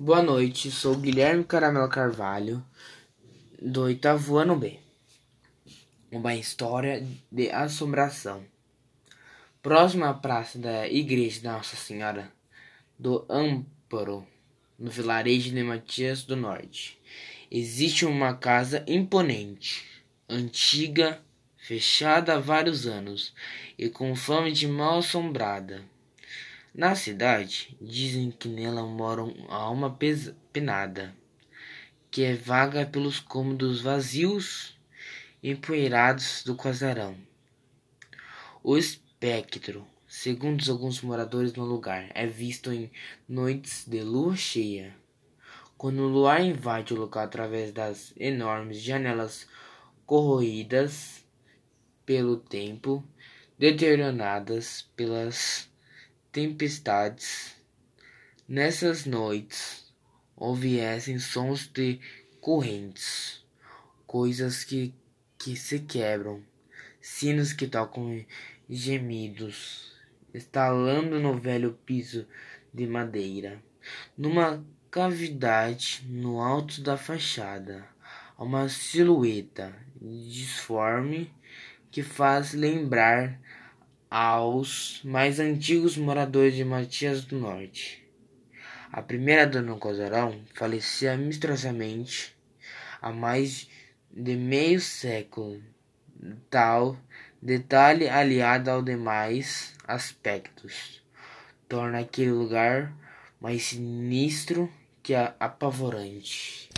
Boa noite, sou Guilherme Caramelo Carvalho, do oitavo ano B. Uma história de assombração. Próximo à praça da Igreja da Nossa Senhora do Amparo, no vilarejo de Matias do Norte, existe uma casa imponente, antiga, fechada há vários anos e com fama de mal assombrada. Na cidade, dizem que nela mora uma alma penada, que é vaga pelos cômodos vazios e empoeirados do casarão. O espectro, segundo alguns moradores no lugar, é visto em noites de lua cheia. Quando o luar invade o local através das enormes janelas corroídas pelo tempo, deterioradas pelas tempestades. Nessas noites ouviessem sons de correntes, coisas que, que se quebram, sinos que tocam gemidos, estalando no velho piso de madeira. Numa cavidade no alto da fachada, há uma silhueta disforme que faz lembrar aos mais antigos moradores de Matias do Norte. A primeira dona Cozarão falecia misteriosamente há mais de meio século. Tal detalhe, aliado aos demais aspectos, torna aquele lugar mais sinistro que apavorante.